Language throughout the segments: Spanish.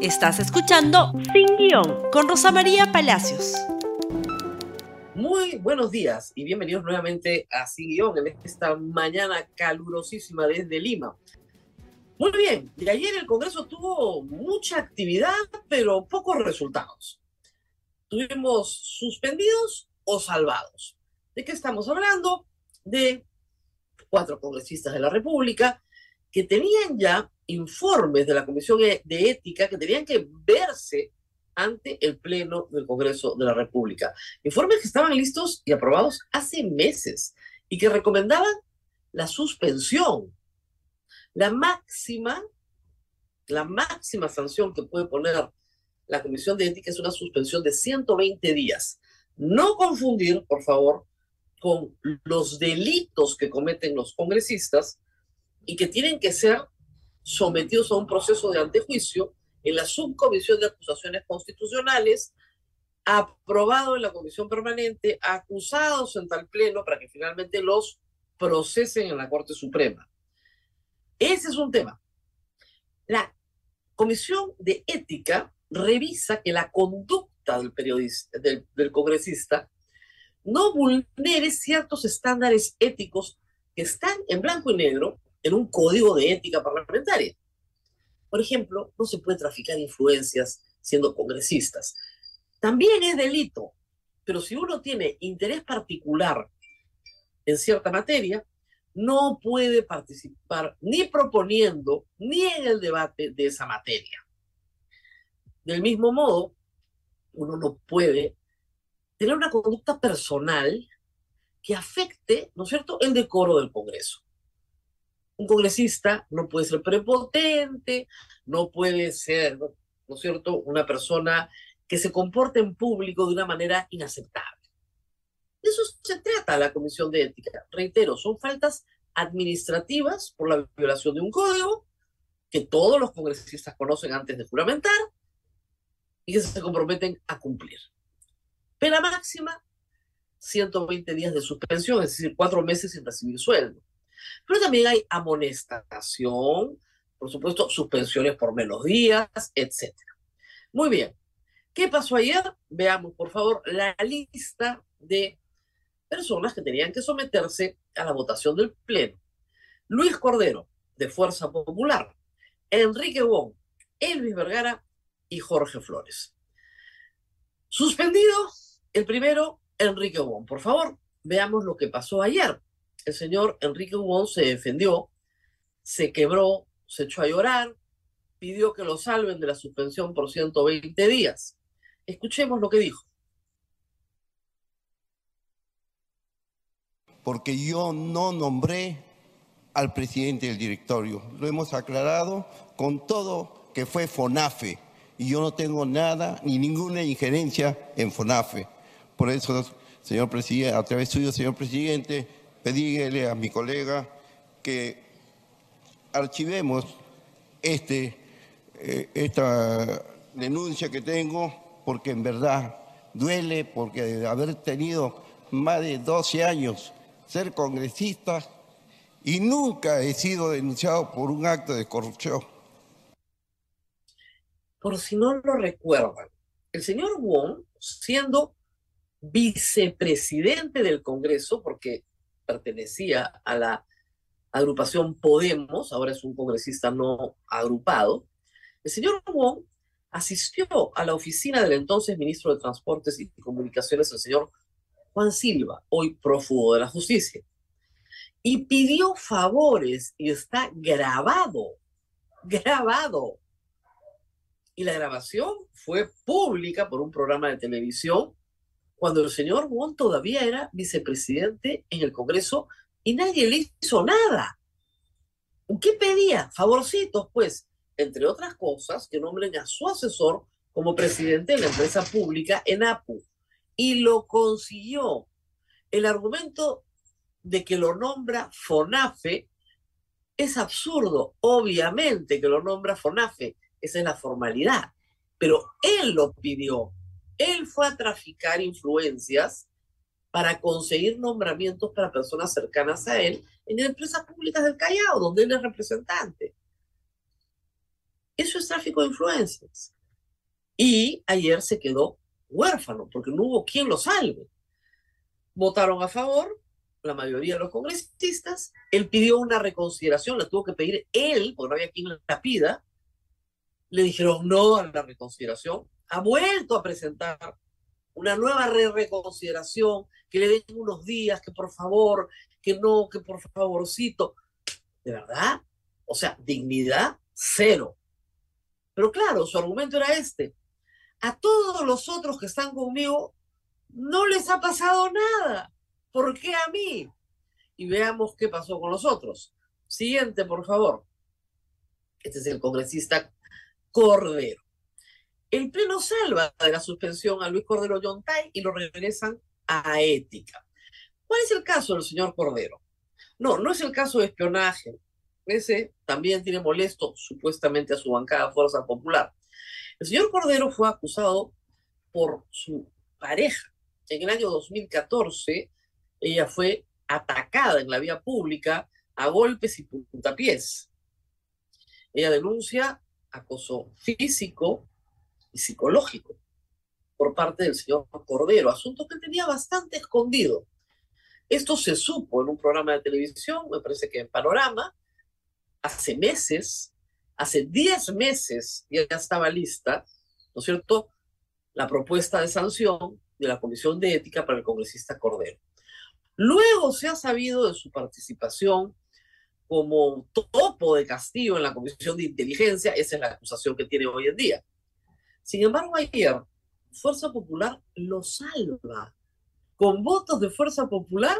Estás escuchando Sin Guión con Rosa María Palacios. Muy buenos días y bienvenidos nuevamente a Sin Guión en esta mañana calurosísima desde Lima. Muy bien, y ayer el Congreso tuvo mucha actividad, pero pocos resultados. Tuvimos suspendidos o salvados. ¿De qué estamos hablando? De cuatro congresistas de la República que tenían ya informes de la Comisión e-, de Ética que tenían que verse ante el Pleno del Congreso de la República. Informes que estaban listos y aprobados hace meses y que recomendaban la suspensión. La máxima, la máxima sanción que puede poner la Comisión de Ética es una suspensión de 120 días. No confundir, por favor, con los delitos que cometen los congresistas y que tienen que ser sometidos a un proceso de antejuicio en la subcomisión de acusaciones constitucionales, aprobado en la comisión permanente, acusados en tal pleno para que finalmente los procesen en la Corte Suprema. Ese es un tema. La comisión de ética revisa que la conducta del periodista, del, congresista, no vulnere ciertos estándares éticos que están en blanco y negro en un código de ética parlamentaria. Por ejemplo, no se puede traficar influencias siendo congresistas. También es delito, pero si uno tiene interés particular en cierta materia, no puede participar ni proponiendo ni en el debate de esa materia. Del mismo modo, uno no puede tener una conducta personal que afecte, ¿no es cierto?, el decoro del Congreso un congresista no puede ser prepotente, no puede ser, ¿no es cierto?, una persona que se comporte en público de una manera inaceptable. De eso se trata la Comisión de Ética. Reitero, son faltas administrativas por la violación de un código que todos los congresistas conocen antes de juramentar y que se comprometen a cumplir. Pena máxima, 120 días de suspensión, es decir, cuatro meses sin recibir sueldo. Pero también hay amonestación, por supuesto, suspensiones por menos días, etc. Muy bien. ¿Qué pasó ayer? Veamos, por favor, la lista de personas que tenían que someterse a la votación del Pleno. Luis Cordero, de Fuerza Popular. Enrique Wong, Elvis Vergara y Jorge Flores. Suspendido el primero, Enrique Wong. Por favor, veamos lo que pasó ayer el señor Enrique Hugon se defendió, se quebró, se echó a llorar, pidió que lo salven de la suspensión por 120 días. Escuchemos lo que dijo. Porque yo no nombré al presidente del directorio. Lo hemos aclarado con todo que fue FONAFE. Y yo no tengo nada ni ninguna injerencia en FONAFE. Por eso, señor presidente, a través suyo, señor presidente, pedíle a mi colega que archivemos este, eh, esta denuncia que tengo, porque en verdad duele, porque de haber tenido más de 12 años ser congresista y nunca he sido denunciado por un acto de corrupción. Por si no lo recuerdan, el señor Wong, siendo vicepresidente del Congreso, porque pertenecía a la agrupación Podemos, ahora es un congresista no agrupado, el señor Wong asistió a la oficina del entonces ministro de Transportes y Comunicaciones, el señor Juan Silva, hoy prófugo de la justicia, y pidió favores y está grabado, grabado. Y la grabación fue pública por un programa de televisión cuando el señor Wong todavía era vicepresidente en el Congreso y nadie le hizo nada. ¿Qué pedía? Favorcitos, pues, entre otras cosas, que nombren a su asesor como presidente de la empresa pública en APU. Y lo consiguió. El argumento de que lo nombra FONAFE es absurdo. Obviamente que lo nombra FONAFE. Esa es la formalidad. Pero él lo pidió. Él fue a traficar influencias para conseguir nombramientos para personas cercanas a él en empresas públicas del Callao, donde él es representante. Eso es tráfico de influencias. Y ayer se quedó huérfano porque no hubo quien lo salve. Votaron a favor, la mayoría de los congresistas, él pidió una reconsideración, la tuvo que pedir él, porque no había quien la pida, le dijeron no a la reconsideración, ha vuelto a presentar una nueva re reconsideración, que le den unos días, que por favor, que no, que por favorcito. ¿De verdad? O sea, dignidad cero. Pero claro, su argumento era este. A todos los otros que están conmigo no les ha pasado nada. ¿Por qué a mí? Y veamos qué pasó con los otros. Siguiente, por favor. Este es el congresista Cordero. El Pleno salva de la suspensión a Luis Cordero Yontay y lo regresan a ética. ¿Cuál es el caso del señor Cordero? No, no es el caso de espionaje. Ese también tiene molesto supuestamente a su bancada Fuerza Popular. El señor Cordero fue acusado por su pareja. En el año 2014, ella fue atacada en la vía pública a golpes y puntapiés. Ella denuncia acoso físico y psicológico por parte del señor Cordero, asunto que tenía bastante escondido. Esto se supo en un programa de televisión, me parece que en Panorama, hace meses, hace 10 meses ya estaba lista, ¿no es cierto?, la propuesta de sanción de la Comisión de Ética para el congresista Cordero. Luego se ha sabido de su participación como topo de Castillo en la Comisión de Inteligencia, esa es la acusación que tiene hoy en día. Sin embargo, ayer Fuerza Popular lo salva. Con votos de Fuerza Popular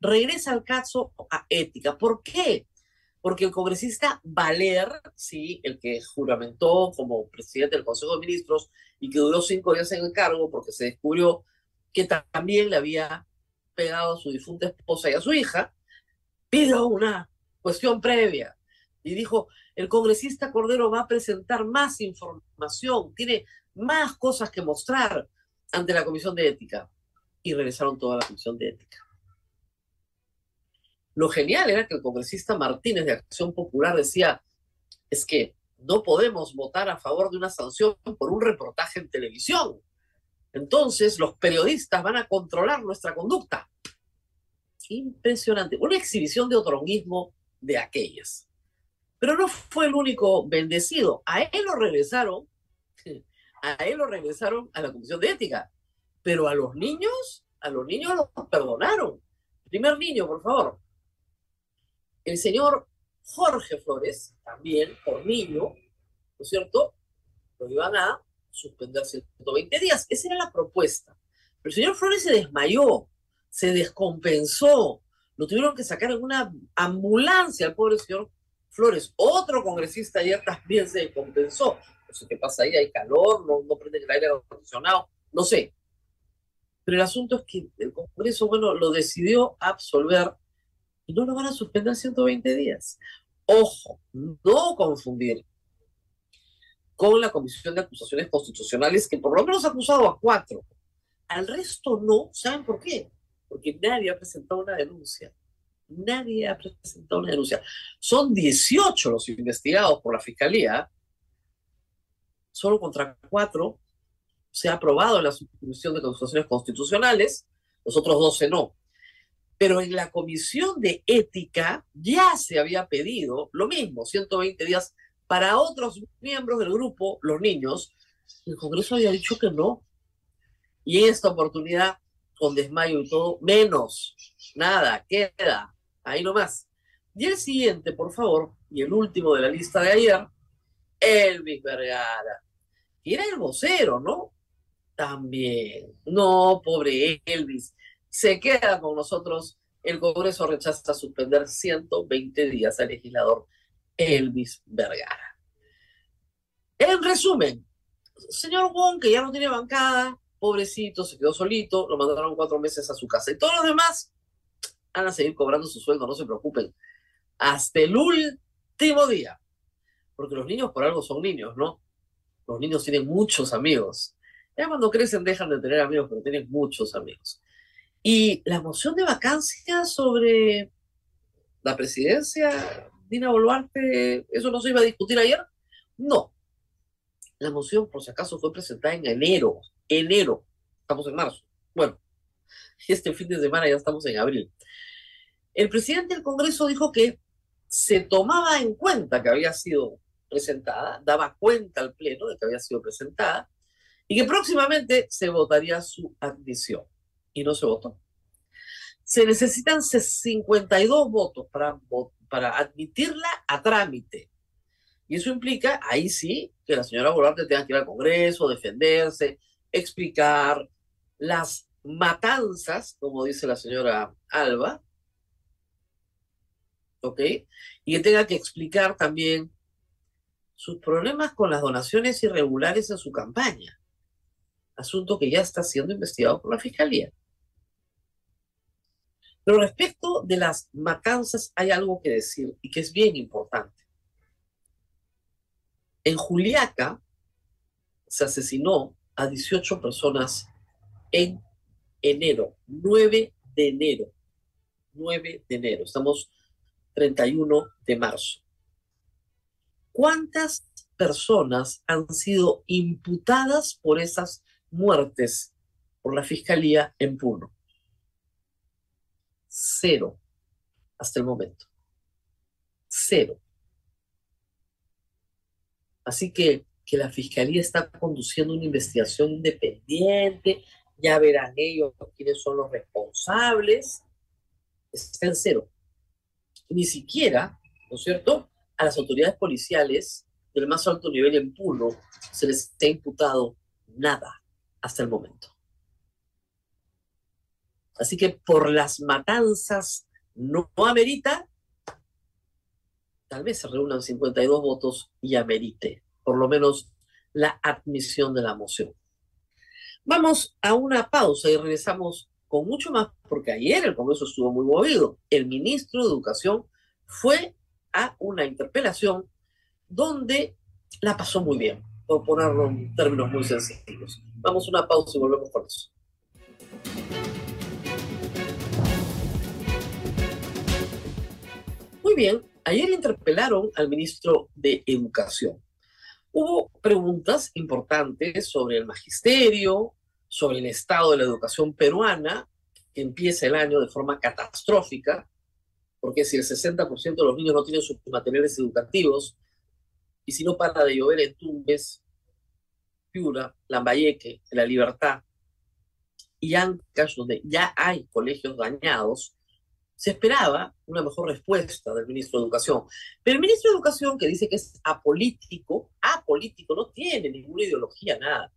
regresa el caso a ética. ¿Por qué? Porque el congresista Valer, sí, el que juramentó como presidente del Consejo de Ministros y que duró cinco días en el cargo porque se descubrió que también le había pegado a su difunta esposa y a su hija, pidió una cuestión previa. Y dijo, el congresista Cordero va a presentar más información, tiene más cosas que mostrar ante la Comisión de Ética. Y regresaron toda la Comisión de Ética. Lo genial era que el congresista Martínez de Acción Popular decía, es que no podemos votar a favor de una sanción por un reportaje en televisión. Entonces los periodistas van a controlar nuestra conducta. Impresionante. Una exhibición de otronguismo de aquellas. Pero no fue el único bendecido. A él lo regresaron, a él lo regresaron a la Comisión de Ética. Pero a los niños, a los niños los perdonaron. Primer niño, por favor. El señor Jorge Flores, también por niño, ¿no es cierto? Lo iban a suspender 120 días. Esa era la propuesta. Pero el señor Flores se desmayó, se descompensó, lo tuvieron que sacar en una ambulancia al pobre señor Flores. Otro congresista ayer también se compensó. No sé qué pasa ahí, hay calor, no, no prende el aire acondicionado, no sé. Pero el asunto es que el Congreso, bueno, lo decidió absolver y no lo van a suspender 120 días. Ojo, no confundir con la Comisión de Acusaciones Constitucionales, que por lo menos ha acusado a cuatro. Al resto no, ¿saben por qué? Porque nadie ha presentado una denuncia. Nadie ha presentado una denuncia. Son 18 los investigados por la Fiscalía, solo contra cuatro se ha aprobado la Comisión de Constituciones Constitucionales, los otros 12 no. Pero en la Comisión de Ética ya se había pedido lo mismo, 120 días para otros miembros del grupo, los niños. El Congreso había dicho que no. Y en esta oportunidad con desmayo y todo, menos, nada, queda, ahí nomás. Y el siguiente, por favor, y el último de la lista de ayer, Elvis Vergara, que era el vocero, ¿no? También, no, pobre Elvis, se queda con nosotros, el Congreso rechaza suspender 120 días al legislador Elvis Vergara. En resumen, señor Wong, que ya no tiene bancada, pobrecito, se quedó solito, lo mandaron cuatro meses a su casa. Y todos los demás van a seguir cobrando su sueldo, no se preocupen. Hasta el último día. Porque los niños por algo son niños, ¿no? Los niños tienen muchos amigos. Ya cuando crecen dejan de tener amigos, pero tienen muchos amigos. Y la moción de vacancia sobre la presidencia, Dina Boluarte, ¿eso no se iba a discutir ayer? No, La moción, por si acaso, fue presentada en enero. Enero. Estamos en marzo. Bueno, este fin de semana ya estamos en abril. El presidente del Congreso dijo que se tomaba en cuenta que había sido presentada, daba cuenta al Pleno de que había sido presentada y que próximamente se votaría su admisión. Y no se votó. Se necesitan 52 votos para, para admitirla a trámite. Y eso implica, ahí sí, que la señora Boluarte tenga que ir al Congreso, defenderse, explicar las matanzas, como dice la señora Alba, ¿ok? Y que tenga que explicar también sus problemas con las donaciones irregulares en su campaña, asunto que ya está siendo investigado por la Fiscalía. Pero respecto de las matanzas hay algo que decir y que es bien importante. En Juliaca se asesinó a 18 personas en enero, 9 de enero, 9 de enero, estamos 31 de marzo. ¿Cuántas personas han sido imputadas por esas muertes por la Fiscalía en Puno? Cero hasta el momento. Cero. Así que que la Fiscalía está conduciendo una investigación independiente, ya verán ellos quiénes son los responsables, está en cero. Ni siquiera, ¿no es cierto?, a las autoridades policiales del más alto nivel en Puno se les ha imputado nada hasta el momento. Así que por las matanzas no, amerita, tal vez se reúnan 52 votos y amerite por lo menos la admisión de la moción. Vamos a una pausa y regresamos con mucho más, porque ayer el Congreso estuvo muy movido. El ministro de Educación fue a una interpelación donde la pasó muy bien, por ponerlo en términos muy sencillos. Vamos a una pausa y volvemos con eso. Muy bien, ayer interpelaron al ministro de Educación. Hubo preguntas importantes sobre el magisterio, sobre el estado de la educación peruana, que empieza el año de forma catastrófica, porque si el 60% de los niños no tienen sus materiales educativos, y si no para de llover en Tumbes, Piura, Lambayeque, La Libertad y Ancash, donde ya hay colegios dañados, se esperaba una mejor respuesta del ministro de Educación. Pero el ministro de Educación, que dice que es apolítico, apolítico, no tiene ninguna ideología, nada.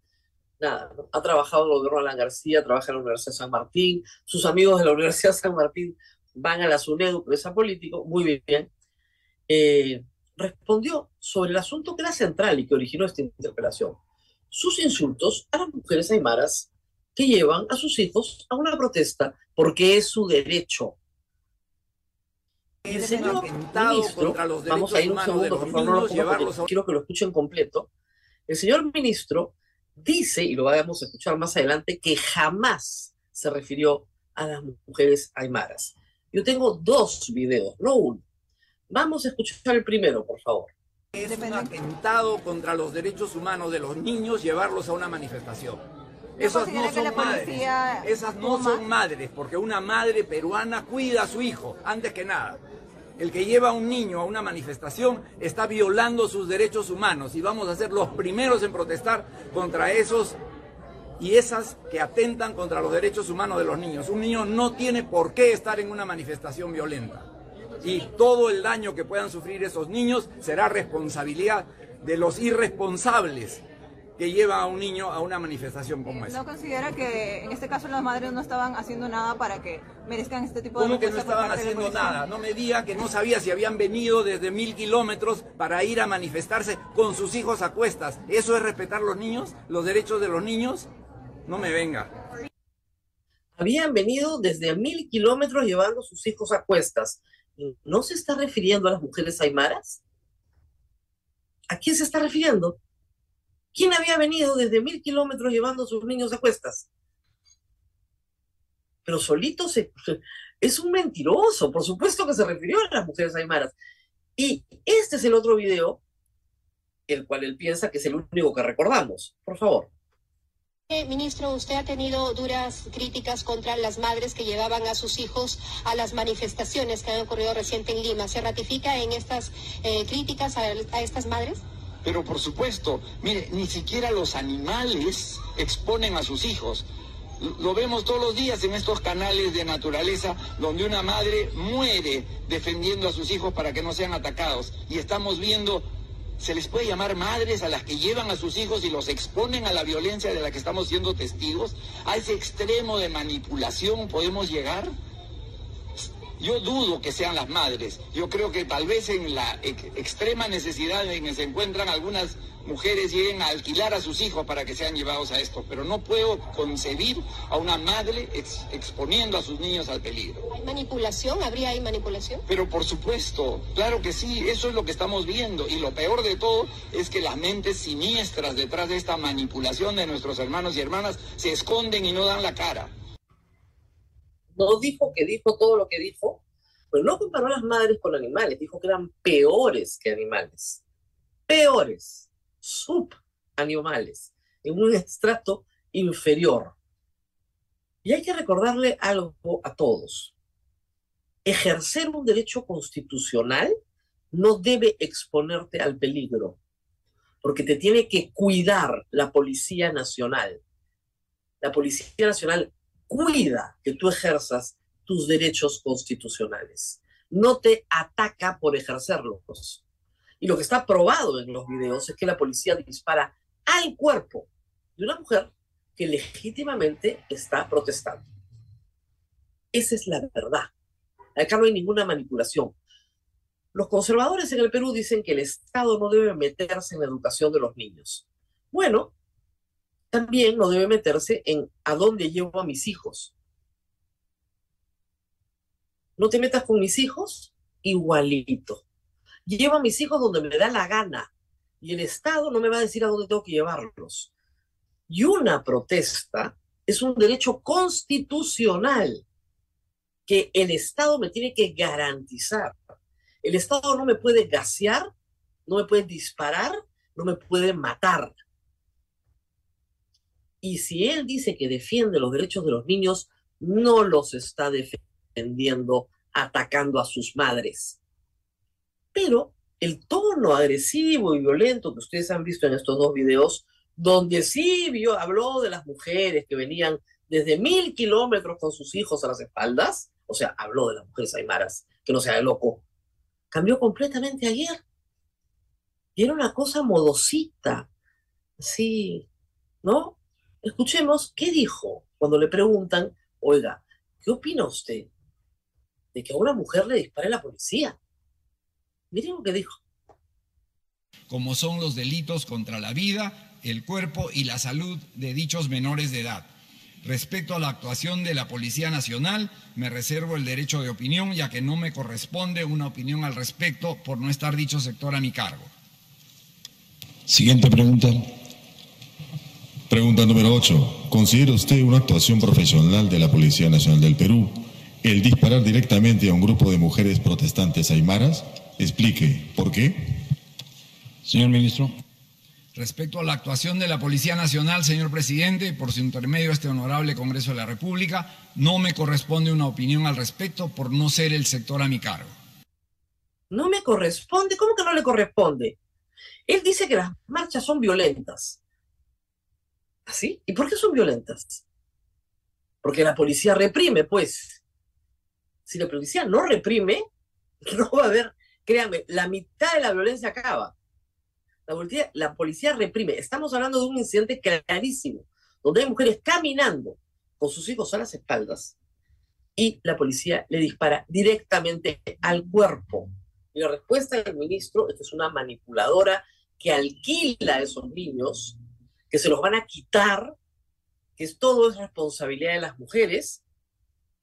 Nada, ha trabajado en el de Alan García, trabaja en la Universidad de San Martín, sus amigos de la Universidad de San Martín van a la SUNEDU, pero es apolítico, muy bien. Eh, respondió sobre el asunto que era central y que originó esta interpelación. Sus insultos a las mujeres aymaras que llevan a sus hijos a una protesta porque es su derecho el señor ministro, vamos a ir un segundo, por favor, no quiero que lo escuchen completo. El señor ministro dice, y lo vamos a escuchar más adelante, que jamás se refirió a las mujeres aymaras. Yo tengo dos videos, no uno. Vamos a escuchar el primero, por favor. Es un atentado contra los derechos humanos de los niños llevarlos a una manifestación. Esas no son madres. Esas no son madres, porque una madre peruana cuida a su hijo, antes que nada. El que lleva a un niño a una manifestación está violando sus derechos humanos y vamos a ser los primeros en protestar contra esos y esas que atentan contra los derechos humanos de los niños. Un niño no tiene por qué estar en una manifestación violenta. Y todo el daño que puedan sufrir esos niños será responsabilidad de los irresponsables que lleva a un niño a una manifestación como esa. ¿No considera que en este caso las madres no estaban haciendo nada para que merezcan este tipo de ¿Cómo que no estaban haciendo nada? No me diga que no sabía si habían venido desde mil kilómetros para ir a manifestarse con sus hijos a cuestas. ¿Eso es respetar los niños, los derechos de los niños? No me venga. Habían venido desde mil kilómetros llevando sus hijos a cuestas. ¿No se está refiriendo a las mujeres aymaras? ¿A quién se está refiriendo? ¿Quién había venido desde mil kilómetros llevando a sus niños a cuestas? Pero solito se, es un mentiroso, por supuesto que se refirió a las mujeres aymaras. Y este es el otro video, el cual él piensa que es el único que recordamos. Por favor. Eh, ministro, usted ha tenido duras críticas contra las madres que llevaban a sus hijos a las manifestaciones que han ocurrido reciente en Lima. ¿Se ratifica en estas eh, críticas a, a estas madres? Pero por supuesto, mire, ni siquiera los animales exponen a sus hijos. Lo vemos todos los días en estos canales de naturaleza donde una madre muere defendiendo a sus hijos para que no sean atacados. Y estamos viendo se les puede llamar madres a las que llevan a sus hijos y los exponen a la violencia de la que estamos siendo testigos? ¿A ese extremo de manipulación podemos llegar? Yo dudo que sean las madres. Yo creo que tal vez en la extrema necesidad en que se encuentran algunas mujeres lleguen a alquilar a sus hijos para que sean llevados a esto, pero no puedo concebir a una madre exponiendo a sus niños al peligro. ¿Hay manipulación? ¿Habría ahí manipulación? Pero por supuesto, claro que sí, eso es lo que estamos viendo y lo peor de todo es que las mentes siniestras detrás de esta manipulación de nuestros hermanos y hermanas se esconden y no dan la cara. No dijo que dijo todo lo que dijo, pero no comparó a las madres con animales, dijo que eran peores que animales. Peores subanimales, en un estrato inferior. Y hay que recordarle algo a todos. Ejercer un derecho constitucional no debe exponerte al peligro, porque te tiene que cuidar la Policía Nacional. La Policía Nacional cuida que tú ejerzas tus derechos constitucionales. No te ataca por ejercerlos. Y lo que está probado en los videos es que la policía dispara al cuerpo de una mujer que legítimamente está protestando. Esa es la verdad. Acá no hay ninguna manipulación. Los conservadores en el Perú dicen que el Estado no debe meterse en la educación de los niños. Bueno, también no debe meterse en a dónde llevo a mis hijos. No te metas con mis hijos, igualito. Llevo a mis hijos donde me da la gana y el Estado no me va a decir a dónde tengo que llevarlos. Y una protesta es un derecho constitucional que el Estado me tiene que garantizar. El Estado no me puede gasear, no me puede disparar, no me puede matar. Y si él dice que defiende los derechos de los niños, no los está defendiendo atacando a sus madres. Pero el tono agresivo y violento que ustedes han visto en estos dos videos, donde sí vio, habló de las mujeres que venían desde mil kilómetros con sus hijos a las espaldas, o sea, habló de las mujeres aymaras, que no sea loco, cambió completamente ayer. Y era una cosa modosita, sí, ¿no? Escuchemos qué dijo cuando le preguntan, oiga, ¿qué opina usted de que a una mujer le dispare la policía? Miren lo que dijo. Como son los delitos contra la vida, el cuerpo y la salud de dichos menores de edad. Respecto a la actuación de la Policía Nacional, me reservo el derecho de opinión, ya que no me corresponde una opinión al respecto por no estar dicho sector a mi cargo. Siguiente pregunta. Pregunta número 8. ¿Considera usted una actuación profesional de la Policía Nacional del Perú el disparar directamente a un grupo de mujeres protestantes aymaras? Explique, ¿por qué? Señor ministro. Respecto a la actuación de la Policía Nacional, señor presidente, por su intermedio este honorable Congreso de la República, no me corresponde una opinión al respecto por no ser el sector a mi cargo. No me corresponde, ¿cómo que no le corresponde? Él dice que las marchas son violentas. ¿Así? ¿Y por qué son violentas? Porque la policía reprime, pues. Si la policía no reprime, no va a haber Créanme, la mitad de la violencia acaba. La policía, reprime. Estamos hablando de un incidente clarísimo, donde hay mujeres caminando con sus hijos a las espaldas y la policía le dispara directamente al cuerpo. Y la respuesta del ministro, esta es una manipuladora que alquila a esos niños, que se los van a quitar, que todo es responsabilidad de las mujeres.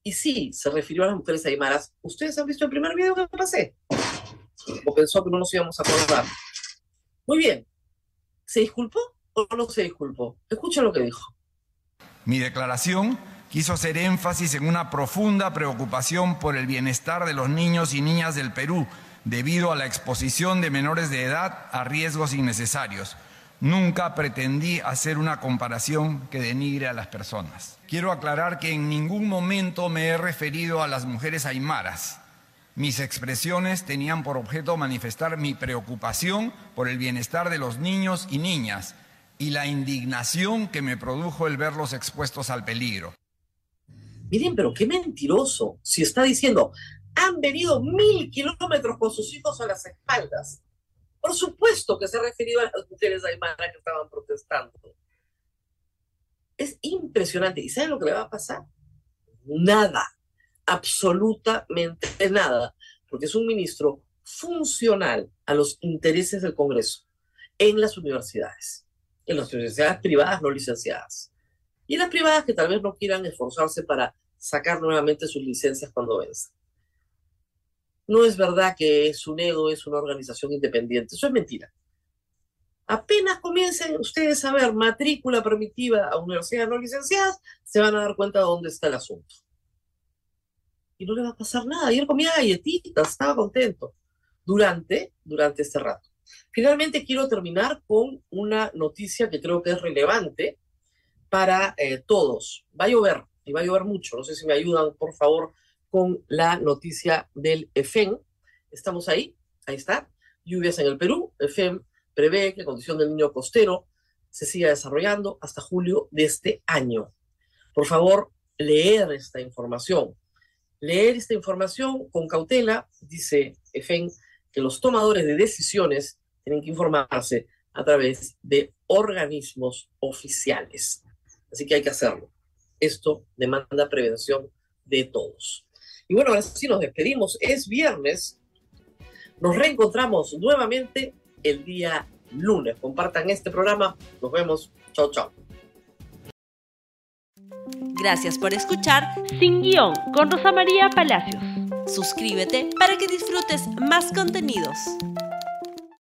Y sí, se refirió a las mujeres aymaras. ¿Ustedes han visto el primer video que pasé? o pensó que no nos íbamos a acordar. Muy bien. ¿Se disculpó o no se disculpó? Escucha lo que dijo. Mi declaración quiso hacer énfasis en una profunda preocupación por el bienestar de los niños y niñas del Perú, debido a la exposición de menores de edad a riesgos innecesarios. Nunca pretendí hacer una comparación que denigre a las personas. Quiero aclarar que en ningún momento me he referido a las mujeres aymaras. Mis expresiones tenían por objeto manifestar mi preocupación por el bienestar de los niños y niñas y la indignación que me produjo el verlos expuestos al peligro. Miren, pero qué mentiroso. Si está diciendo, han venido mil kilómetros con sus hijos a las espaldas. Por supuesto que se ha referido a las mujeres aymaras que estaban protestando. Es impresionante. ¿Y saben lo que le va a pasar? Nada, absolutamente nada, porque es un ministro funcional a los intereses del Congreso en las universidades, en las universidades privadas no licenciadas. Y en las privadas que tal vez no quieran esforzarse para sacar nuevamente sus licencias cuando venzan. No es verdad que SUNEDO es una organización independiente, eso es mentira. Apenas comiencen ustedes a ver matrícula permitiva a universidades no licenciadas, se van a dar cuenta de dónde está el asunto. Y no le va a pasar nada. Ayer comía galletitas, estaba contento durante, durante este rato. Finalmente quiero terminar con una noticia que creo que es relevante para eh, todos. Va a llover, y va a llover mucho. No sé si me ayudan, por favor, con la noticia del EFEN. Estamos ahí, ahí está. Lluvias en el Perú. EFEN prevé que la condición del niño costero se siga desarrollando hasta julio de este año. Por favor, leer esta información. Leer esta información con cautela, dice EFEN, que los tomadores de decisiones tienen que informarse a través de organismos oficiales. Así que hay que hacerlo. Esto demanda prevención de todos. Y bueno, ahora sí nos despedimos. Es viernes. Nos reencontramos nuevamente el día lunes. Compartan este programa. Nos vemos. Chao, chao. Gracias por escuchar Sin Guión con Rosa María Palacios. Suscríbete para que disfrutes más contenidos.